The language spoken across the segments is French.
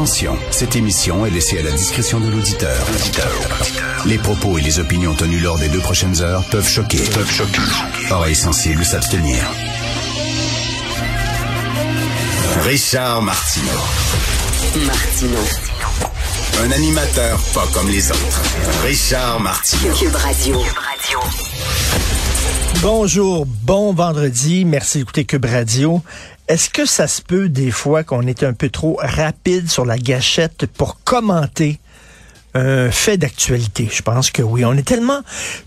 Attention, cette émission est laissée à la discrétion de l'auditeur. Les propos et les opinions tenues lors des deux prochaines heures peuvent choquer. Peuvent choquer. Oreilles sensibles s'abstenir. Richard Martineau. Martino. Un animateur pas comme les autres. Richard Martineau. Cube Radio. Bonjour, bon vendredi, merci d'écouter Cube Radio. Est-ce que ça se peut des fois qu'on est un peu trop rapide sur la gâchette pour commenter un fait d'actualité? Je pense que oui. On est tellement...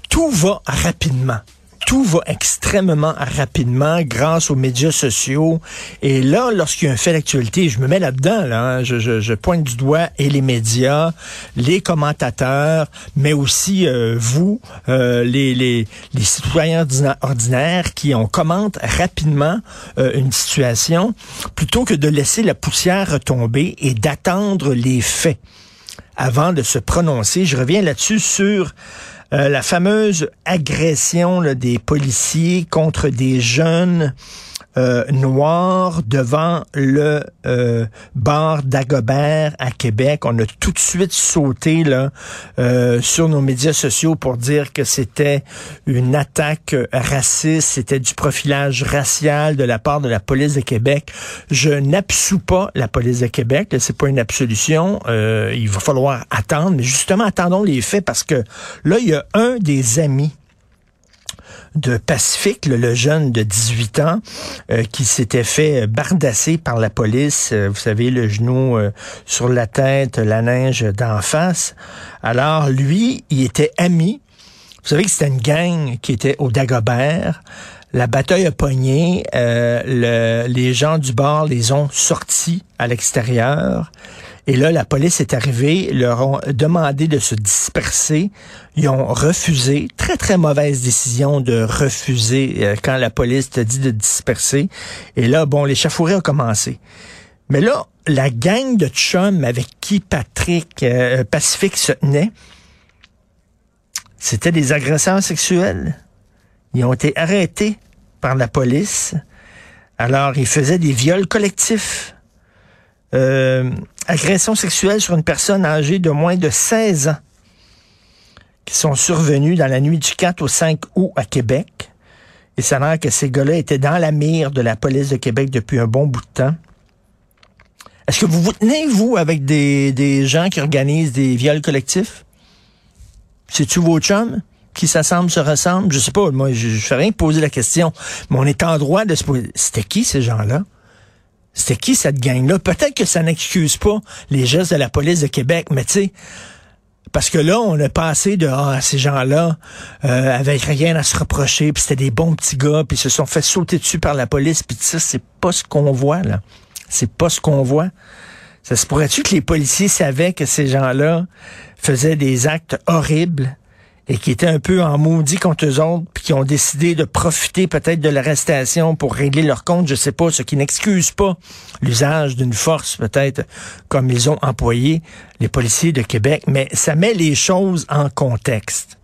Tout va rapidement tout va extrêmement rapidement grâce aux médias sociaux. Et là, lorsqu'il y a un fait d'actualité, je me mets là-dedans, là, hein. je, pointe du doigt et les médias, les commentateurs, mais aussi euh, vous, euh, les, citoyens ordinaires qui on commente rapidement euh, une situation plutôt que de laisser la poussière retomber et d'attendre les faits avant de se prononcer. Je reviens là-dessus sur la fameuse agression des policiers contre des jeunes euh, noir devant le euh, bar d'Agobert à Québec. On a tout de suite sauté là euh, sur nos médias sociaux pour dire que c'était une attaque raciste, c'était du profilage racial de la part de la police de Québec. Je n'absous pas la police de Québec, c'est pas une absolution. Euh, il va falloir attendre, mais justement attendons les faits parce que là il y a un des amis de Pacifique, le, jeune de 18 ans euh, qui s'était fait bardasser par la police, euh, vous savez, le genou euh, sur la tête, la neige d'en face. Alors lui, il était ami. Vous savez que c'était une gang qui était au Dagobert. La bataille a pogné. Le, les gens du bar les ont sortis à l'extérieur. Et là, la police est arrivée, leur ont demandé de se disperser. Ils ont refusé. Très, très mauvaise décision de refuser euh, quand la police te dit de disperser. Et là, bon, l'échafourée a commencé. Mais là, la gang de chums avec qui Patrick euh, Pacifique se tenait, c'était des agresseurs sexuels. Ils ont été arrêtés par la police. Alors, ils faisaient des viols collectifs. Euh, agression sexuelle sur une personne âgée de moins de 16 ans qui sont survenus dans la nuit du 4 au 5 août à Québec. Et ça a l'air que ces gars-là étaient dans la mire de la police de Québec depuis un bon bout de temps. Est-ce que vous vous tenez, vous, avec des, des gens qui organisent des viols collectifs? C'est-tu vos chums? qui s'assemblent, se ressemblent? Je sais pas, moi, je, je fais rien poser la question. Mais on est en droit de se poser. C'était qui ces gens-là? C'était qui cette gang-là? Peut-être que ça n'excuse pas les gestes de la police de Québec, mais tu sais, parce que là, on a passé de ah, ces gens-là euh, avec rien à se reprocher, puis c'était des bons petits gars, puis ils se sont fait sauter dessus par la police, puis ça, c'est pas ce qu'on voit, là. C'est pas ce qu'on voit. Ça se pourrait-tu que les policiers savaient que ces gens-là faisaient des actes horribles? Et qui étaient un peu en maudit contre eux autres, puis qui ont décidé de profiter peut-être de l'arrestation pour régler leur compte, je sais pas, ce qui n'excuse pas l'usage d'une force peut-être comme ils ont employé les policiers de Québec, mais ça met les choses en contexte.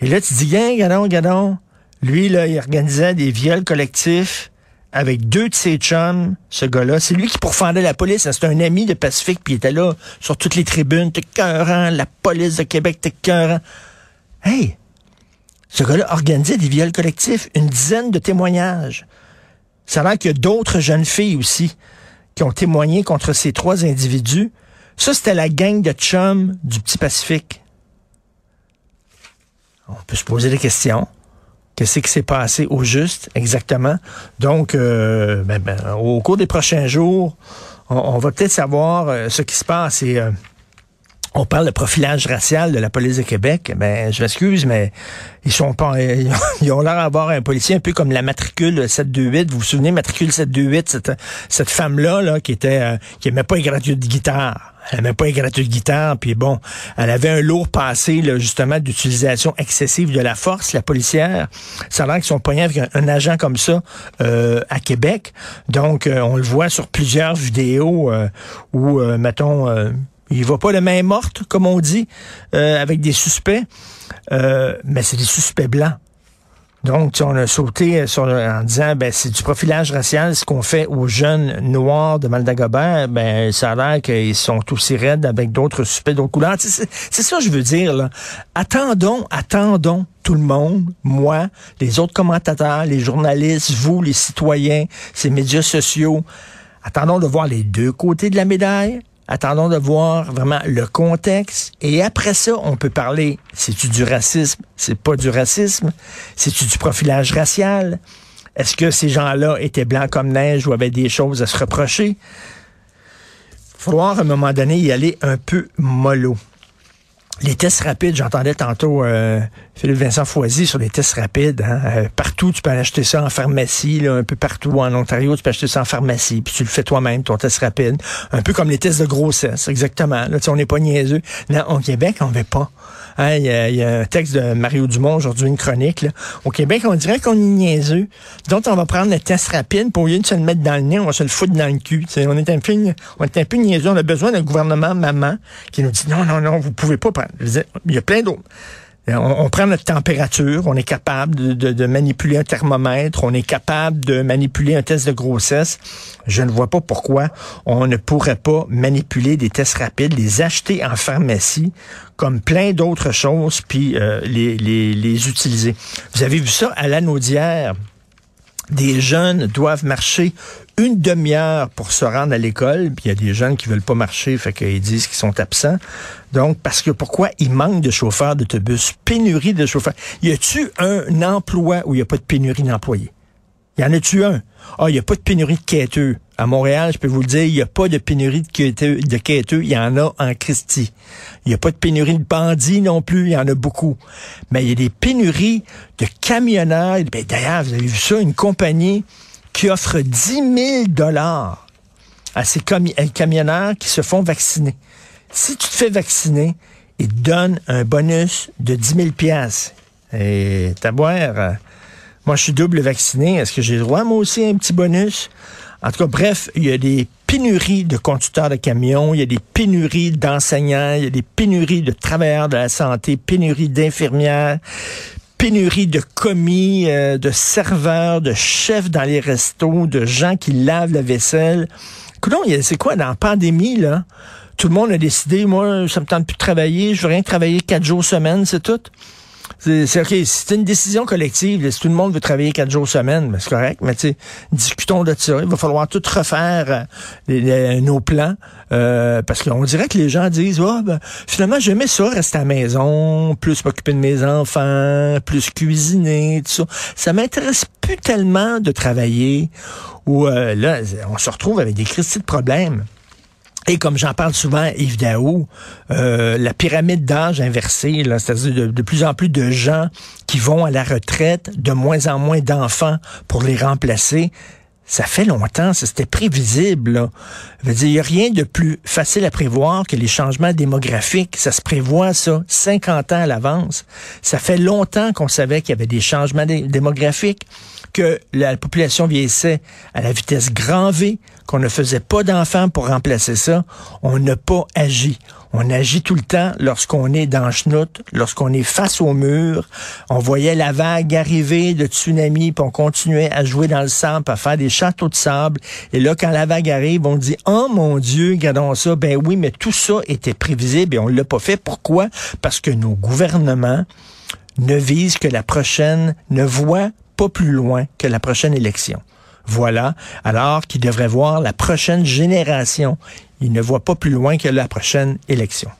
Et là, tu dis, gain, gadon, gadon, lui, là, il organisait des viols collectifs avec deux de ses chums, ce gars-là. C'est lui qui pourfendait la police. C'est un ami de Pacifique, puis il était là sur toutes les tribunes. T'es cœurant, la police de Québec, t'es cœurant. Hey, ce gars-là organisait des viols collectifs, une dizaine de témoignages. Ça a l'air qu'il y a d'autres jeunes filles aussi qui ont témoigné contre ces trois individus. Ça, c'était la gang de chums du Petit Pacifique. On peut se poser des questions. Qu'est-ce qui s'est passé au juste exactement? Donc, euh, ben, ben, au cours des prochains jours, on, va peut-être savoir euh, ce qui se passe. Et, euh, on parle de profilage racial de la police de Québec. Ben, je m'excuse, mais ils sont pas, ils ont l'air d'avoir un policier un peu comme la matricule 728. Vous vous souvenez, matricule 728, cette, cette femme-là, là, qui était, euh, qui aimait pas les gratuits de guitare. Elle n'aimait pas les gratuits de guitare, puis bon, elle avait un lourd passé, là, justement, d'utilisation excessive de la force, la policière. Ça a l'air qu'ils sont poignés avec un, agent comme ça euh, à Québec. Donc, euh, on le voit sur plusieurs vidéos où, mettons, il va pas de main morte, comme on dit, euh, avec des suspects, euh, mais c'est des suspects blancs. Donc, on a sauté sur, en disant, ben, c'est du profilage racial, ce qu'on fait aux jeunes noirs de Maldagobert, ben, ça a l'air qu'ils sont aussi raides avec d'autres suspects d'autres couleurs. C'est ça que je veux dire. Attendons, attendons tout le monde, moi, les autres commentateurs, les journalistes, vous, les citoyens, ces médias sociaux. Attendons de voir les deux côtés de la médaille. Attendons de voir vraiment le contexte. Et après ça, on peut parler, c'est-tu du racisme? C'est pas du racisme? C'est-tu du profilage racial? Est-ce que ces gens-là étaient blancs comme neige ou avaient des choses à se reprocher? Il va à un moment donné y aller un peu mollo. Les tests rapides, j'entendais tantôt euh, Philippe Vincent Foisy sur les tests rapides. Hein. Euh, partout, tu peux acheter ça en pharmacie, là, un peu partout en Ontario, tu peux acheter ça en pharmacie, puis tu le fais toi-même, ton test rapide. Un peu comme les tests de grossesse, exactement. Là, on n'est pas niaiseux. Là, au Québec, on ne veut pas. Hein, il y, a un texte de Mario Dumont aujourd'hui, une chronique. Au Québec, on dirait qu'on est niaiseux. Donc, on va prendre le test rapide pour au de se le mettre dans le nez, on va se le foutre dans le cul. on est un peu, on est un peu niaiseux. On a besoin d'un gouvernement maman qui nous dit non, non, non, vous pouvez pas prendre. Il y a plein d'autres. On, prend notre température, on est capable de, manipuler un thermomètre, on est capable de manipuler un test de grossesse. Je ne vois pas pourquoi on ne pourrait pas manipuler des tests rapides, les acheter en pharmacie, comme plein d'autres choses, puis euh, les, les, les utiliser. Vous avez vu ça à l'anaudière des jeunes doivent marcher une demi-heure pour se rendre à l'école, puis il y a des jeunes qui veulent pas marcher, fait qu'ils disent qu'ils sont absents. Donc, parce que pourquoi il manque de chauffeurs d'autobus, pénurie de chauffeurs. Y a-tu un emploi où il n'y a pas de pénurie d'employés? Y en a-tu un? Ah, il n'y a pas de pénurie de quêteux. À Montréal, je peux vous le dire, il n'y a pas de pénurie de quêteux, il y en a en Christie. Il n'y a pas de pénurie de bandits non plus, il y en a beaucoup. Mais il y a des pénuries de camionneurs. Ben, D'ailleurs, vous avez vu ça, une compagnie qui offre 10 000 dollars à ces camionneurs qui se font vacciner. Si tu te fais vacciner, ils te donnent un bonus de 10 000 piastres. Et t'as boire, euh, moi je suis double vacciné, est-ce que j'ai le droit moi aussi à un petit bonus? En tout cas, bref, il y a des pénuries de conducteurs de camions, il y a des pénuries d'enseignants, il y a des pénuries de travailleurs de la santé, pénuries d'infirmières, pénuries de commis, euh, de serveurs, de chefs dans les restos, de gens qui lavent la vaisselle. C'est quoi dans la pandémie, là? Tout le monde a décidé, moi, ça me tente plus de travailler, je veux rien travailler quatre jours semaine, c'est tout. C'est OK, c'est une décision collective. Si tout le monde veut travailler quatre jours semaine, ben, c'est correct, mais tu discutons de ça. Il va falloir tout refaire euh, nos plans. Euh, parce qu'on dirait que les gens disent oh, ben, finalement j'aimais ça, rester à la maison, plus m'occuper de mes enfants, plus cuisiner, tout ça. Ça m'intéresse plus tellement de travailler. Ou euh, là, on se retrouve avec des crises de problèmes. Et comme j'en parle souvent, Yves Daou, euh, la pyramide d'âge inversée, c'est-à-dire de, plus en plus de gens qui vont à la retraite, de moins en moins d'enfants pour les remplacer. Ça fait longtemps, c'était prévisible. il n'y a rien de plus facile à prévoir que les changements démographiques. Ça se prévoit, ça, 50 ans à l'avance. Ça fait longtemps qu'on savait qu'il y avait des changements démographiques que la population vieillissait à la vitesse grand V, qu'on ne faisait pas d'enfants pour remplacer ça, on n'a pas agi. On agit tout le temps lorsqu'on est dans chenoute, lorsqu'on est face au mur. On voyait la vague arriver de tsunami, puis on continuait à jouer dans le sable, à faire des châteaux de sable. Et là, quand la vague arrive, on dit, oh mon Dieu, regardons ça. Ben oui, mais tout ça était prévisible et on l'a pas fait. Pourquoi? Parce que nos gouvernements ne visent que la prochaine, ne voient pas plus loin que la prochaine élection. Voilà, alors qu'il devrait voir la prochaine génération. Il ne voit pas plus loin que la prochaine élection.